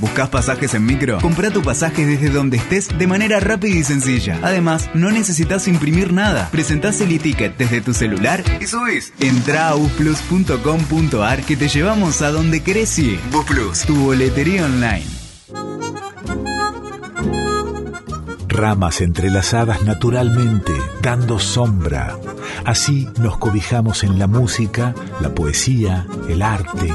¿Buscas pasajes en micro? Compra tu pasaje desde donde estés de manera rápida y sencilla. Además, no necesitas imprimir nada. Presentás el e-ticket desde tu celular y subís. Entra a busplus.com.ar que te llevamos a donde querés ir. Busplus, tu boletería online. Ramas entrelazadas naturalmente, dando sombra. Así nos cobijamos en la música, la poesía, el arte.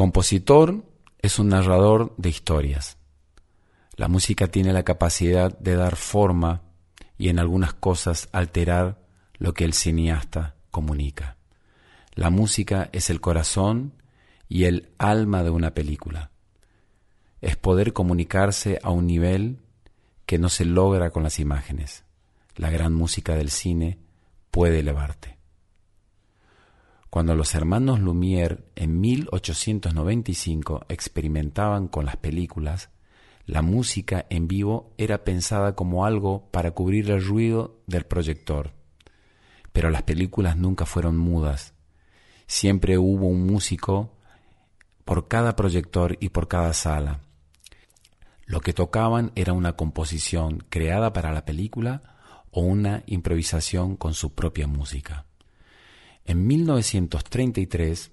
Compositor es un narrador de historias. La música tiene la capacidad de dar forma y en algunas cosas alterar lo que el cineasta comunica. La música es el corazón y el alma de una película. Es poder comunicarse a un nivel que no se logra con las imágenes. La gran música del cine puede elevarte. Cuando los hermanos Lumière en 1895 experimentaban con las películas, la música en vivo era pensada como algo para cubrir el ruido del proyector. Pero las películas nunca fueron mudas. Siempre hubo un músico por cada proyector y por cada sala. Lo que tocaban era una composición creada para la película o una improvisación con su propia música. En 1933,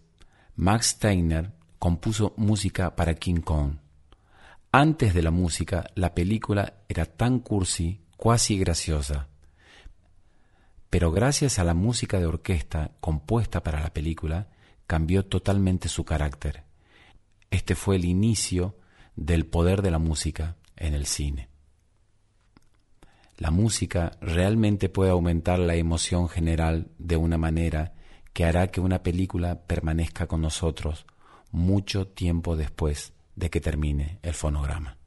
Max Steiner compuso música para King Kong. Antes de la música, la película era tan cursi, cuasi graciosa. pero gracias a la música de orquesta compuesta para la película, cambió totalmente su carácter. Este fue el inicio del poder de la música en el cine. La música realmente puede aumentar la emoción general de una manera que hará que una película permanezca con nosotros mucho tiempo después de que termine el fonograma.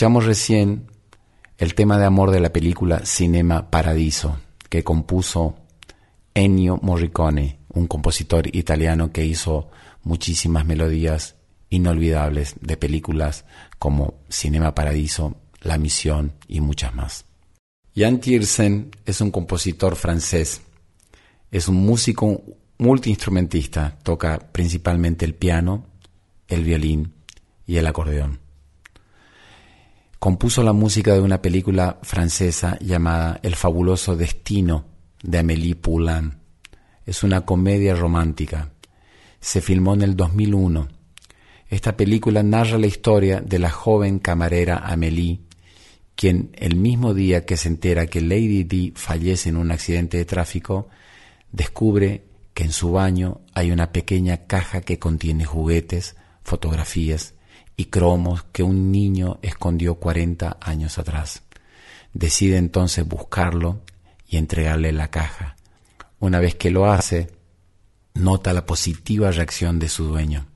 Escuchamos recién el tema de amor de la película Cinema Paradiso, que compuso Ennio Morricone, un compositor italiano que hizo muchísimas melodías inolvidables de películas como Cinema Paradiso, La Misión y muchas más. Jan Tiersen es un compositor francés, es un músico multiinstrumentista, toca principalmente el piano, el violín y el acordeón. Compuso la música de una película francesa llamada El fabuloso destino de Amélie Poulain. Es una comedia romántica. Se filmó en el 2001. Esta película narra la historia de la joven camarera Amélie, quien el mismo día que se entera que Lady Di fallece en un accidente de tráfico, descubre que en su baño hay una pequeña caja que contiene juguetes, fotografías y cromos que un niño escondió 40 años atrás. Decide entonces buscarlo y entregarle la caja. Una vez que lo hace, nota la positiva reacción de su dueño.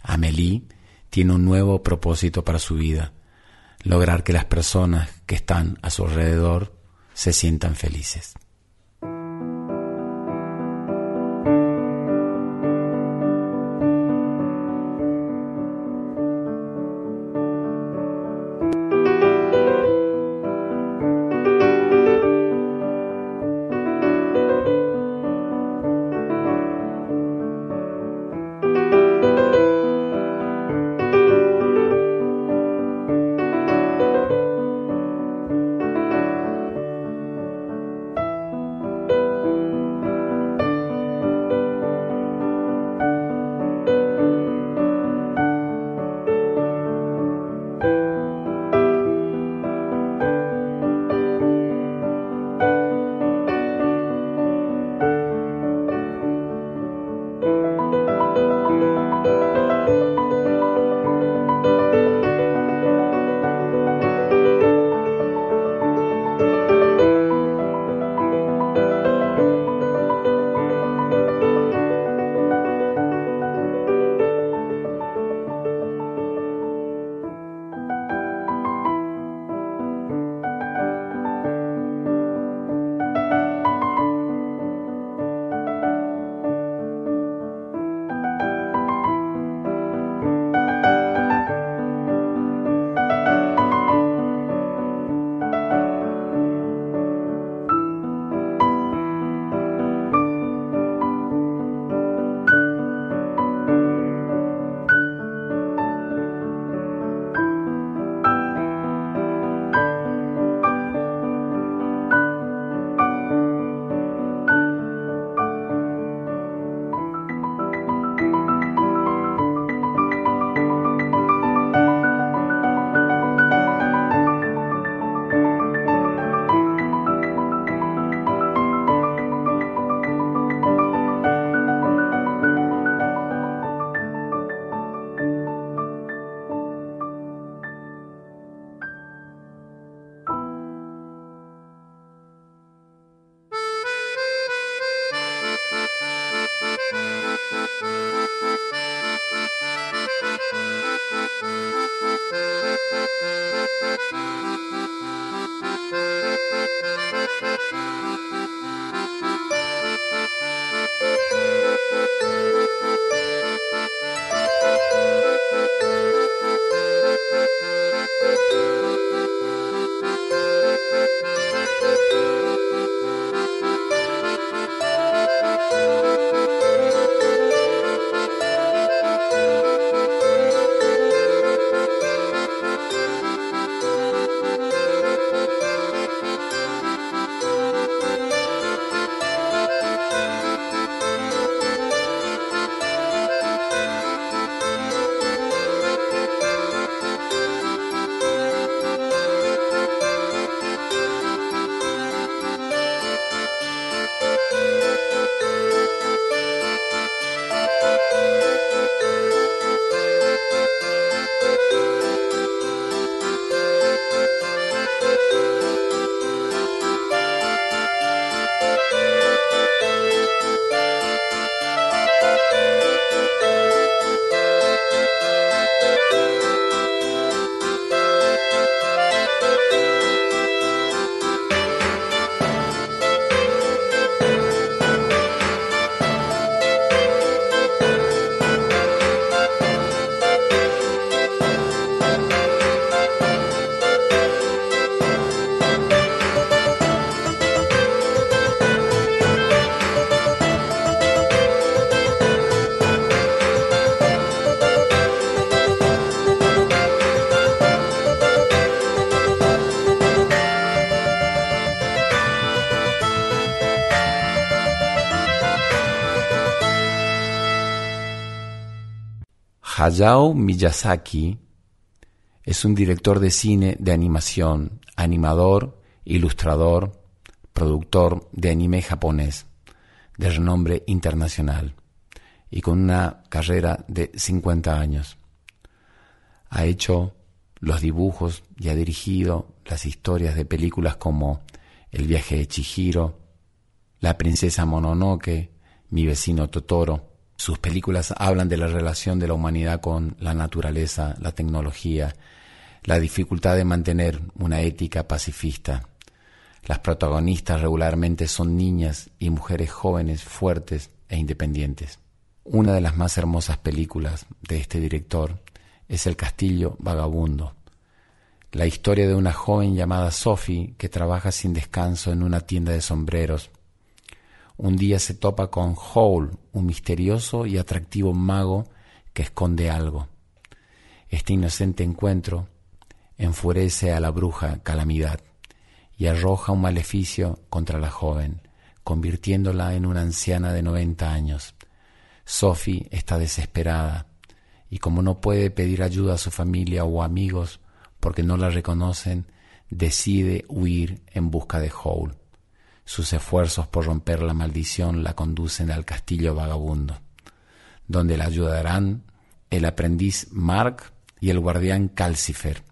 Amélie tiene un nuevo propósito para su vida, lograr que las personas que están a su alrededor se sientan felices. Hayao Miyazaki es un director de cine de animación, animador, ilustrador, productor de anime japonés de renombre internacional y con una carrera de 50 años. Ha hecho los dibujos y ha dirigido las historias de películas como El viaje de Chihiro, La princesa Mononoke, Mi vecino Totoro. Sus películas hablan de la relación de la humanidad con la naturaleza, la tecnología, la dificultad de mantener una ética pacifista. Las protagonistas regularmente son niñas y mujeres jóvenes, fuertes e independientes. Una de las más hermosas películas de este director es El Castillo Vagabundo, la historia de una joven llamada Sophie que trabaja sin descanso en una tienda de sombreros. Un día se topa con Howl, un misterioso y atractivo mago que esconde algo. Este inocente encuentro enfurece a la bruja Calamidad y arroja un maleficio contra la joven, convirtiéndola en una anciana de noventa años. Sophie está desesperada y como no puede pedir ayuda a su familia o amigos porque no la reconocen, decide huir en busca de Howl. Sus esfuerzos por romper la maldición la conducen al castillo vagabundo, donde la ayudarán el aprendiz Mark y el guardián Calcifer,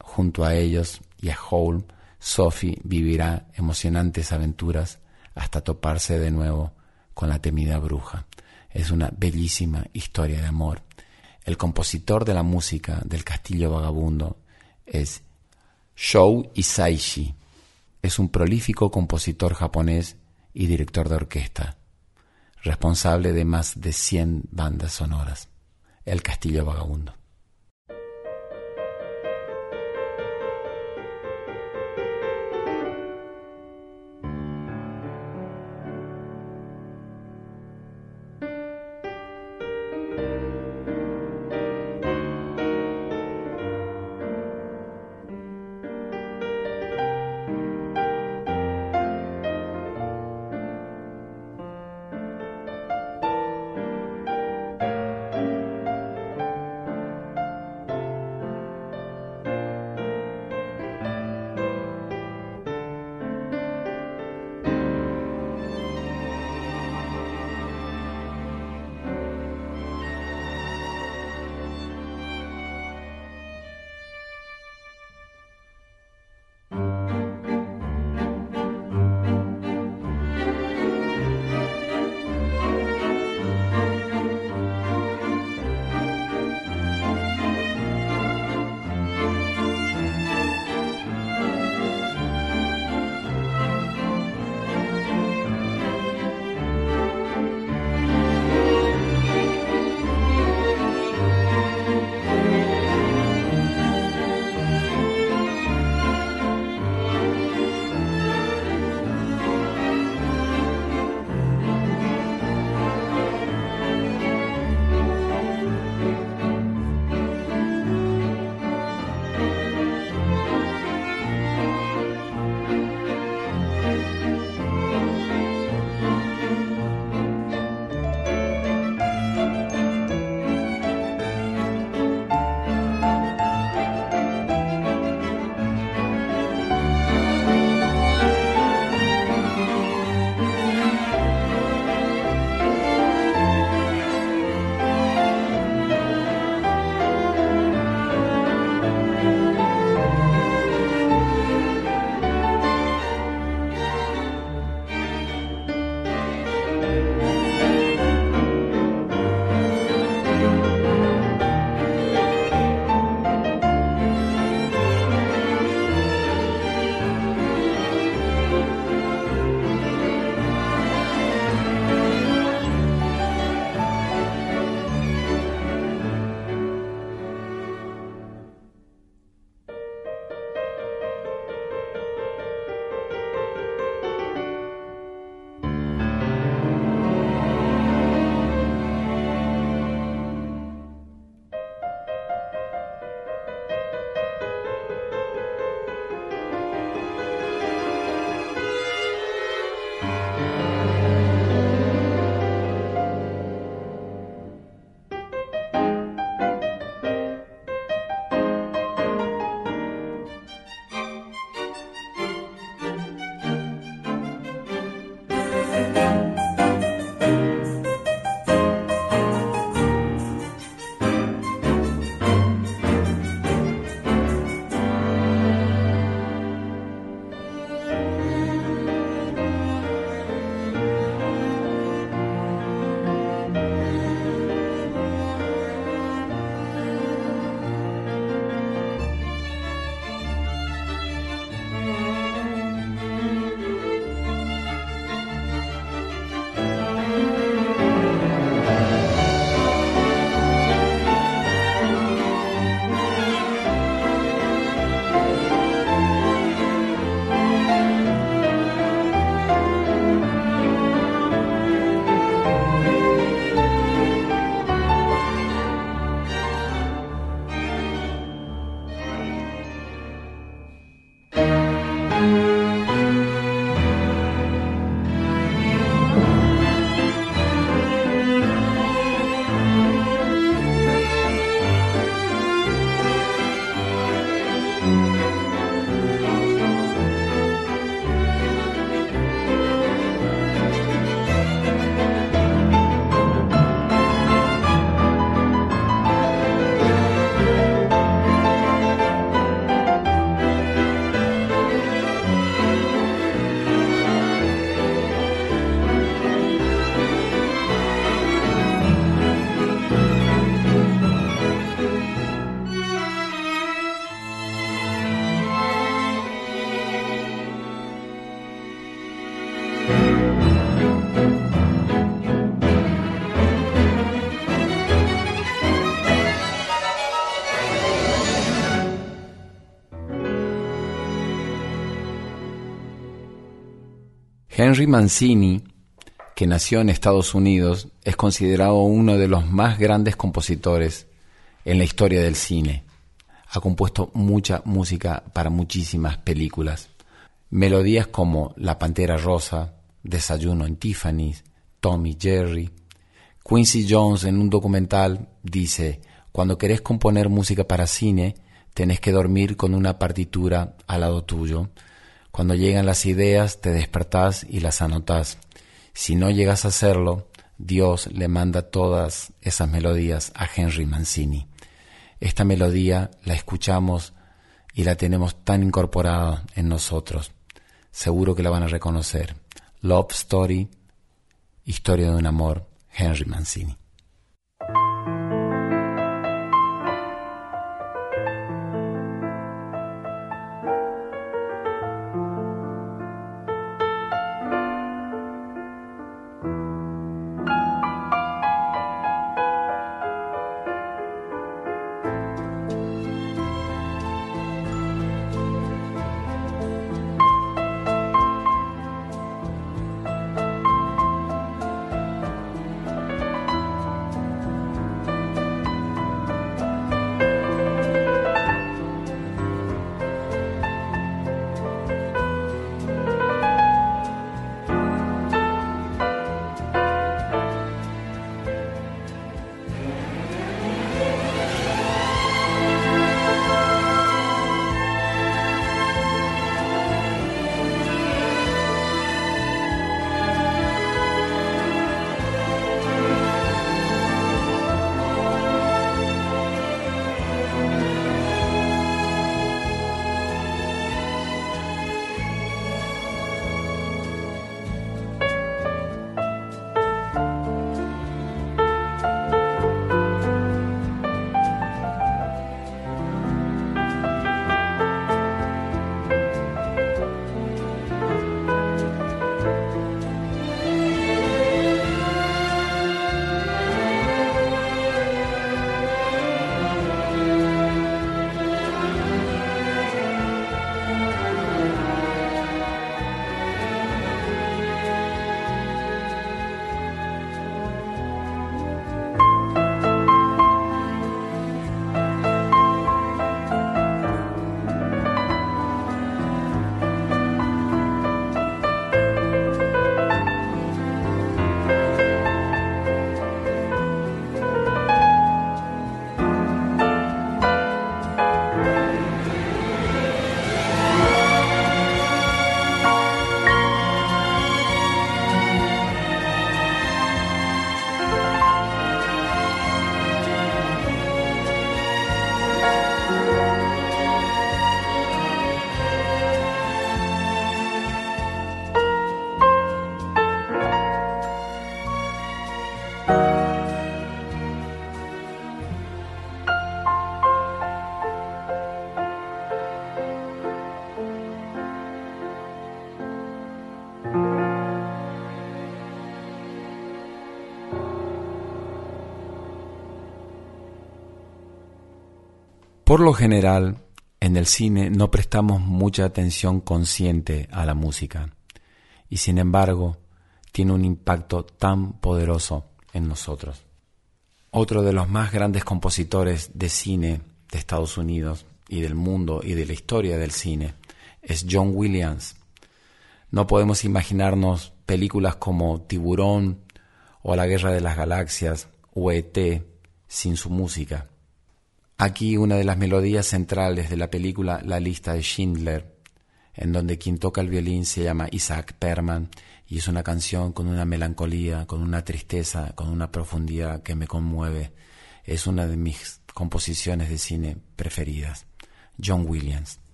Junto a ellos y a Hole, Sophie vivirá emocionantes aventuras hasta toparse de nuevo con la temida bruja. Es una bellísima historia de amor. El compositor de la música del Castillo Vagabundo es Shou Isaishi. Es un prolífico compositor japonés y director de orquesta, responsable de más de 100 bandas sonoras. El Castillo Vagabundo. Henry Mancini, que nació en Estados Unidos, es considerado uno de los más grandes compositores en la historia del cine. Ha compuesto mucha música para muchísimas películas. Melodías como La Pantera Rosa, Desayuno en Tiffany's, Tommy Jerry. Quincy Jones en un documental dice, cuando querés componer música para cine, tenés que dormir con una partitura al lado tuyo. Cuando llegan las ideas, te despertás y las anotás. Si no llegas a hacerlo, Dios le manda todas esas melodías a Henry Mancini. Esta melodía la escuchamos y la tenemos tan incorporada en nosotros. Seguro que la van a reconocer. Love Story, historia de un amor, Henry Mancini. Por lo general, en el cine no prestamos mucha atención consciente a la música y sin embargo tiene un impacto tan poderoso en nosotros. Otro de los más grandes compositores de cine de Estados Unidos y del mundo y de la historia del cine es John Williams. No podemos imaginarnos películas como Tiburón o La Guerra de las Galaxias o ET sin su música. Aquí una de las melodías centrales de la película La lista de Schindler, en donde quien toca el violín se llama Isaac Perman y es una canción con una melancolía, con una tristeza, con una profundidad que me conmueve. Es una de mis composiciones de cine preferidas. John Williams.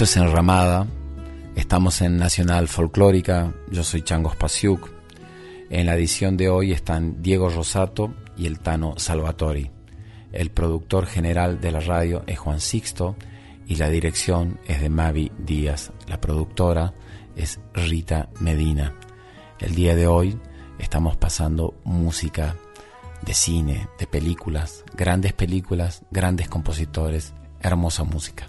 Esto es Enramada. Estamos en Nacional Folclórica. Yo soy Changos Pasiuk. En la edición de hoy están Diego Rosato y el Tano Salvatori. El productor general de la radio es Juan Sixto y la dirección es de Mavi Díaz. La productora es Rita Medina. El día de hoy estamos pasando música de cine, de películas, grandes películas, grandes compositores, hermosa música.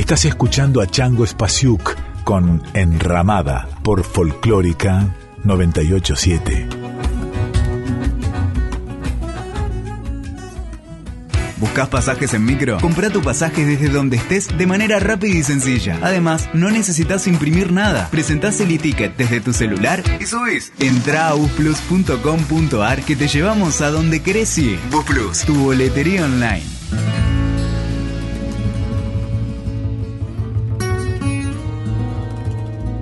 Estás escuchando a Chango Spasiuk con Enramada por Folclórica 987. ¿Buscas pasajes en micro? Compra tu pasaje desde donde estés de manera rápida y sencilla. Además, no necesitas imprimir nada. Presentás el e-ticket desde tu celular y subís. Entra a busplus.com.ar que te llevamos a donde querés. Busplus, tu boletería online.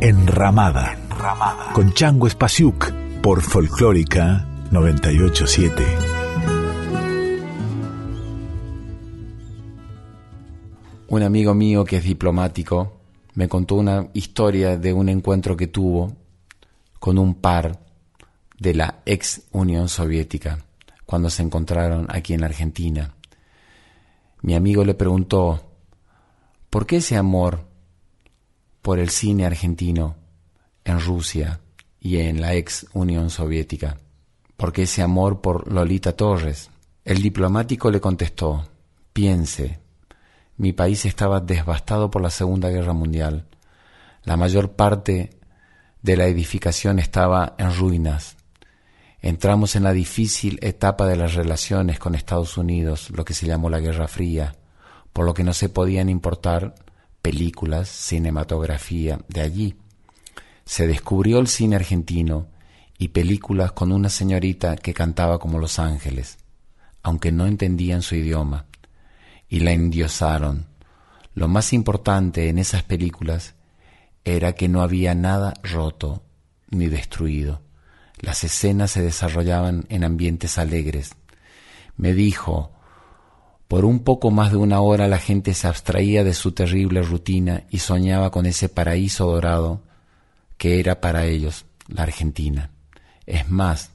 Enramada, con Chango Spasiuk por Folclórica 987. Un amigo mío que es diplomático me contó una historia de un encuentro que tuvo con un par de la ex Unión Soviética cuando se encontraron aquí en Argentina. Mi amigo le preguntó, ¿por qué ese amor por el cine argentino en Rusia y en la ex Unión Soviética, porque ese amor por Lolita Torres. El diplomático le contestó, piense, mi país estaba devastado por la Segunda Guerra Mundial. La mayor parte de la edificación estaba en ruinas. Entramos en la difícil etapa de las relaciones con Estados Unidos, lo que se llamó la Guerra Fría, por lo que no se podían importar películas, cinematografía de allí. Se descubrió el cine argentino y películas con una señorita que cantaba como los ángeles, aunque no entendían su idioma, y la endiosaron. Lo más importante en esas películas era que no había nada roto ni destruido. Las escenas se desarrollaban en ambientes alegres. Me dijo, por un poco más de una hora la gente se abstraía de su terrible rutina y soñaba con ese paraíso dorado que era para ellos la Argentina. Es más,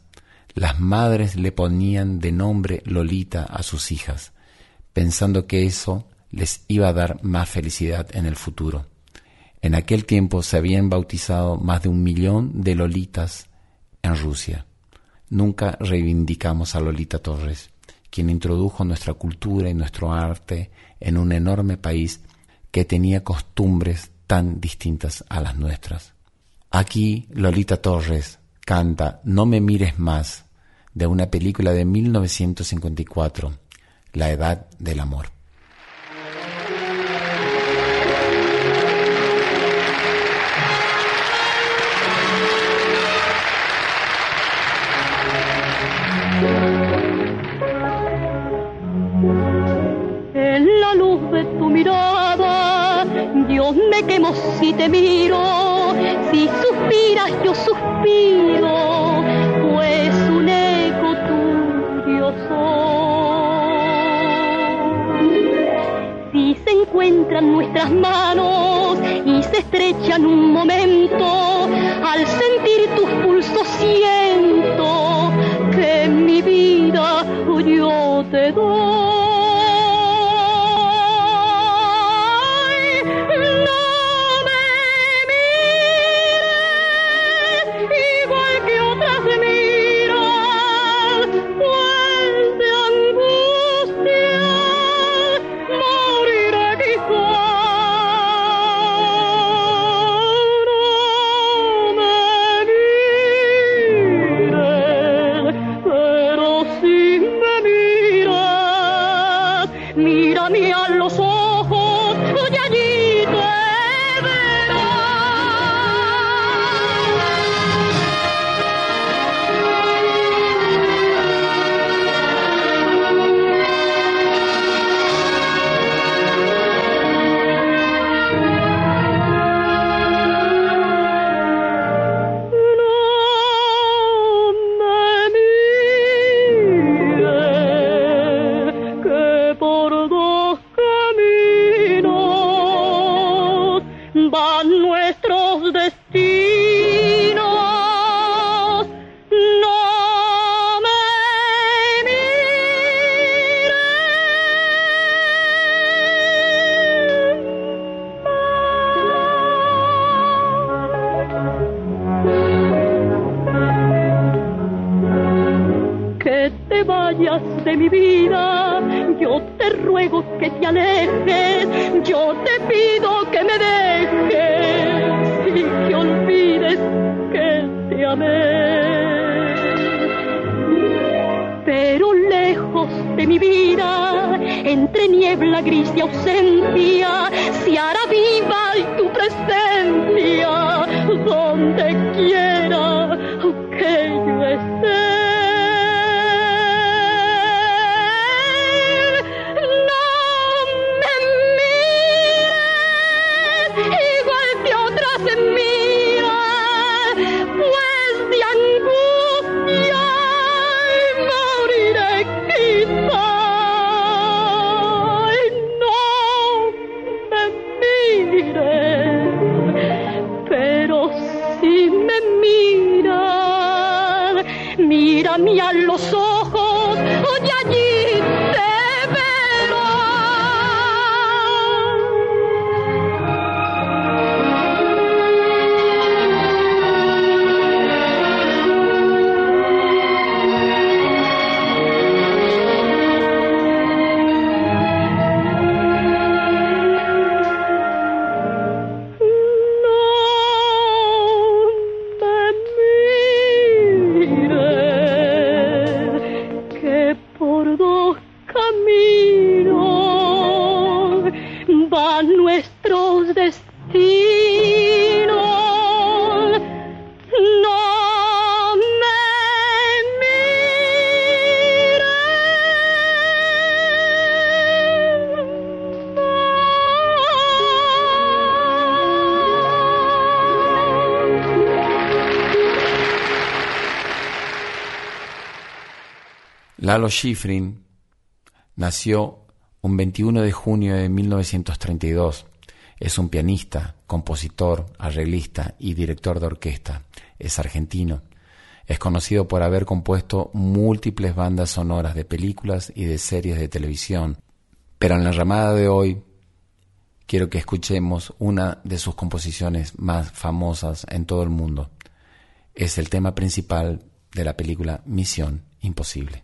las madres le ponían de nombre Lolita a sus hijas, pensando que eso les iba a dar más felicidad en el futuro. En aquel tiempo se habían bautizado más de un millón de Lolitas en Rusia. Nunca reivindicamos a Lolita Torres quien introdujo nuestra cultura y nuestro arte en un enorme país que tenía costumbres tan distintas a las nuestras. Aquí Lolita Torres canta No me mires más de una película de 1954, La Edad del Amor. Me quemo si te miro, si suspiras yo suspiro, pues un eco tuyo soy. Si se encuentran nuestras manos y se estrechan un momento, al sentir tus pulsos siento entre niebla gris y ausencia, se hará viva tu presencia donde quiera Lalo Schifrin nació un 21 de junio de 1932. Es un pianista, compositor, arreglista y director de orquesta. Es argentino. Es conocido por haber compuesto múltiples bandas sonoras de películas y de series de televisión. Pero en la ramada de hoy quiero que escuchemos una de sus composiciones más famosas en todo el mundo. Es el tema principal de la película Misión Imposible.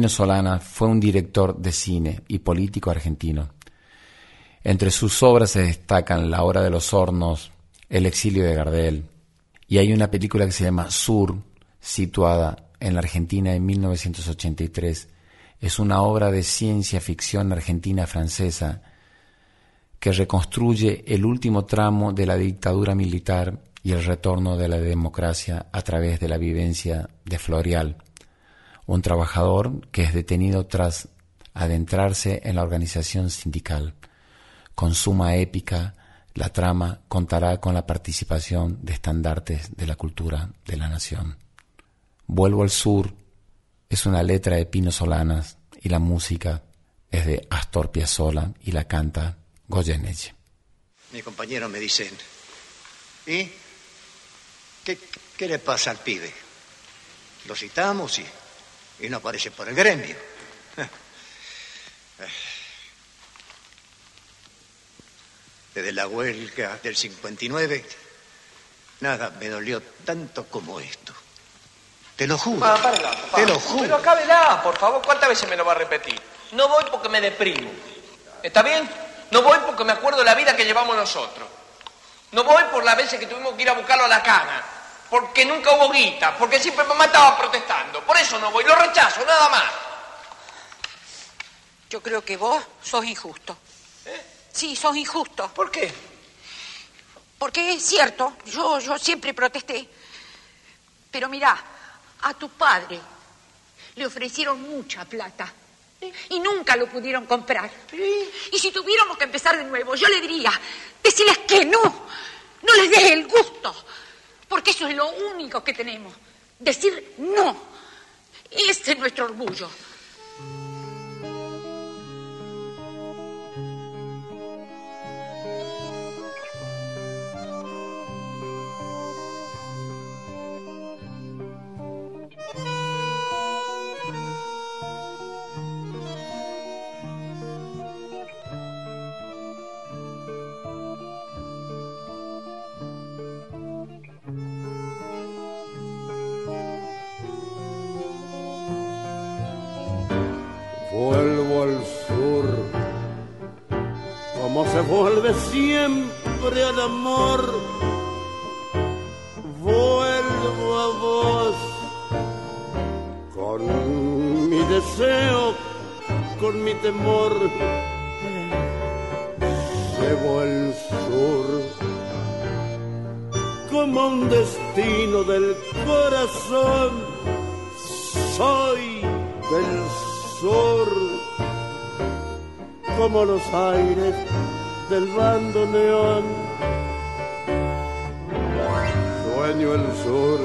Pino Solana fue un director de cine y político argentino. Entre sus obras se destacan La Hora de los Hornos, El exilio de Gardel, y hay una película que se llama Sur, situada en la Argentina en 1983. Es una obra de ciencia ficción argentina-francesa que reconstruye el último tramo de la dictadura militar y el retorno de la democracia a través de la vivencia de Florial, un trabajador que es detenido tras adentrarse en la organización sindical. Con suma épica, la trama contará con la participación de estandartes de la cultura de la nación. Vuelvo al sur es una letra de Pino Solanas y la música es de Astor Piazzolla y la canta Goyeneche. Mi compañero me dicen, ¿y qué, qué le pasa al pibe? Lo citamos y, y no aparece por el gremio. Desde la huelga del 59, nada me dolió tanto como esto. Te lo juro. Ah, párala, papá. Te lo juro. Pero acábela, por favor. ¿Cuántas veces me lo va a repetir? No voy porque me deprimo. ¿Está bien? No voy porque me acuerdo de la vida que llevamos nosotros. No voy por las veces que tuvimos que ir a buscarlo a la cana. Porque nunca hubo guita. Porque siempre mamá estaba protestando. Por eso no voy. Lo rechazo, nada más. Yo creo que vos sos injusto. Sí, sos injusto. ¿Por qué? Porque es cierto, yo, yo siempre protesté. Pero mirá, a tu padre le ofrecieron mucha plata y nunca lo pudieron comprar. Y si tuviéramos que empezar de nuevo, yo le diría, decirles que no, no les des el gusto, porque eso es lo único que tenemos, decir no. Ese es nuestro orgullo. Vuelve siempre al amor. Vuelvo a vos, con mi deseo, con mi temor. Llevo el sur como un destino del corazón. Soy del sur como los aires del bando neón. Sueño el sur,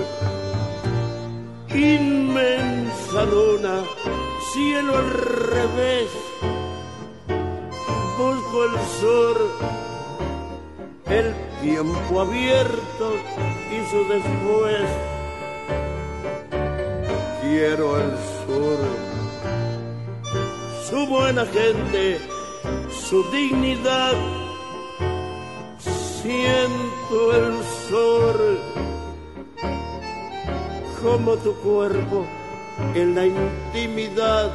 inmensa luna, cielo al revés. Busco el sur, el tiempo abierto y su después. Quiero el sur su buena gente, su dignidad. Siento el sol como tu cuerpo en la intimidad.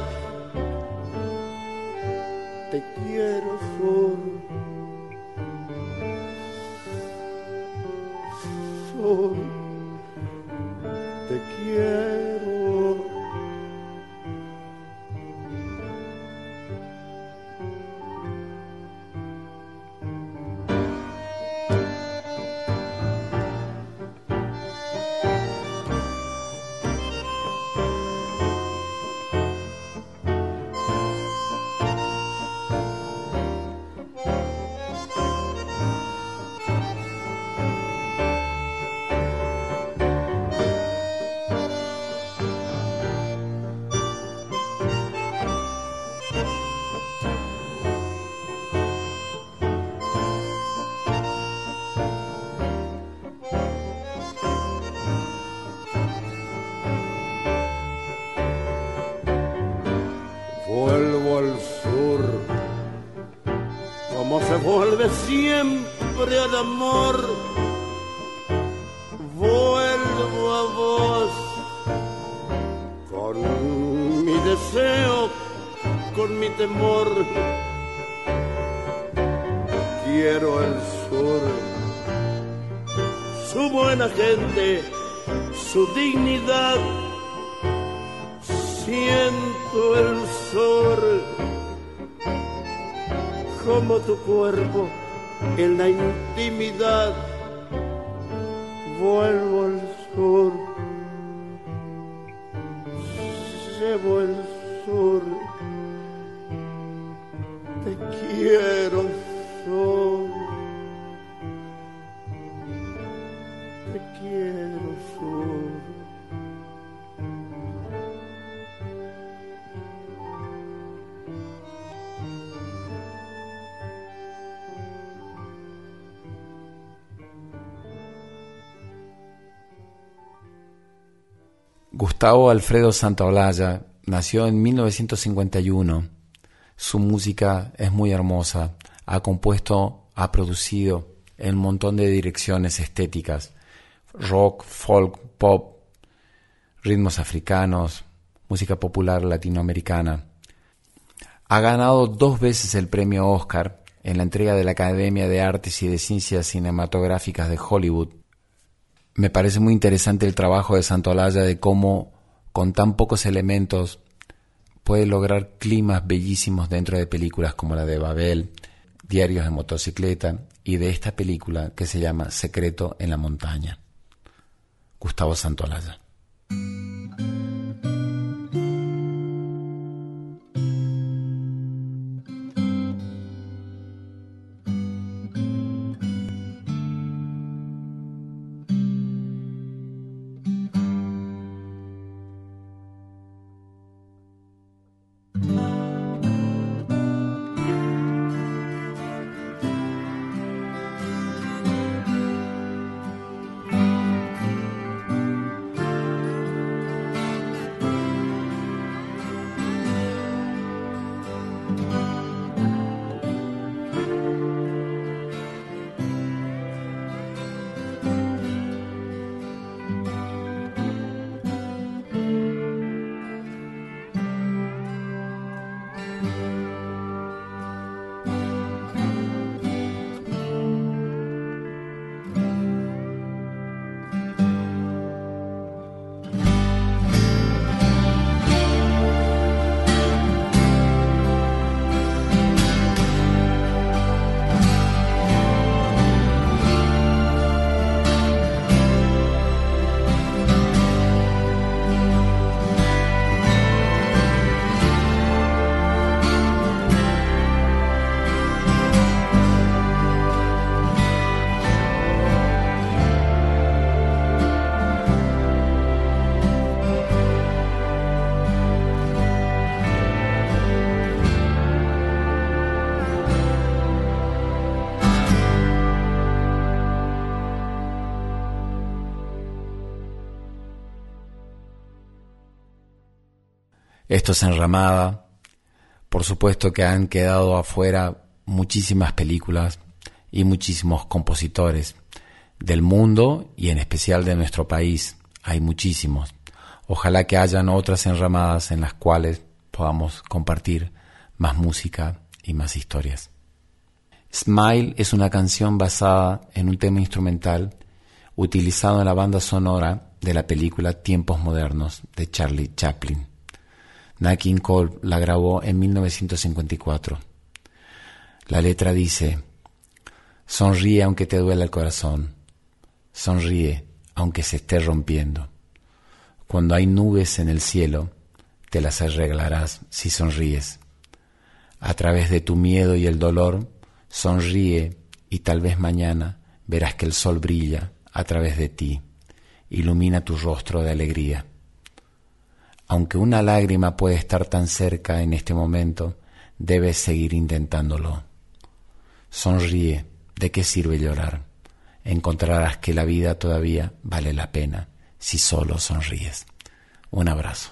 Te quiero sur. Sur. Te quiero. Vuelve siempre al amor. Vuelvo a vos, con mi deseo con mi temor. Quiero el sur, su buena gente, su dignidad. Siento el como tu cuerpo en la intimidad. Vuelvo al sur, llevo el sur, te quiero sur, te quiero sur. Gustavo Alfredo Santaolalla nació en 1951. Su música es muy hermosa. Ha compuesto, ha producido en un montón de direcciones estéticas. Rock, folk, pop, ritmos africanos, música popular latinoamericana. Ha ganado dos veces el premio Oscar en la entrega de la Academia de Artes y de Ciencias Cinematográficas de Hollywood me parece muy interesante el trabajo de Santolaya de cómo con tan pocos elementos puede lograr climas bellísimos dentro de películas como la de Babel, Diarios de motocicleta y de esta película que se llama Secreto en la montaña. Gustavo Santolaya. Esto. Por supuesto que han quedado afuera muchísimas películas y muchísimos compositores del mundo y en especial de nuestro país. Hay muchísimos. Ojalá que hayan otras enramadas en las cuales podamos compartir más música y más historias. Smile es una canción basada en un tema instrumental utilizado en la banda sonora de la película Tiempos Modernos de Charlie Chaplin. Nat King Cole la grabó en 1954. La letra dice, sonríe aunque te duela el corazón, sonríe aunque se esté rompiendo. Cuando hay nubes en el cielo, te las arreglarás si sonríes. A través de tu miedo y el dolor, sonríe y tal vez mañana verás que el sol brilla a través de ti, ilumina tu rostro de alegría. Aunque una lágrima puede estar tan cerca en este momento, debes seguir intentándolo. Sonríe, ¿de qué sirve llorar? Encontrarás que la vida todavía vale la pena si solo sonríes. Un abrazo.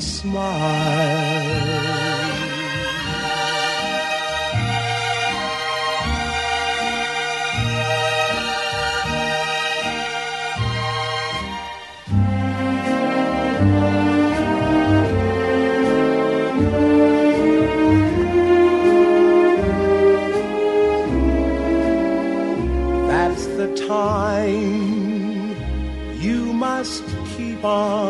just smile. That's the time you must keep on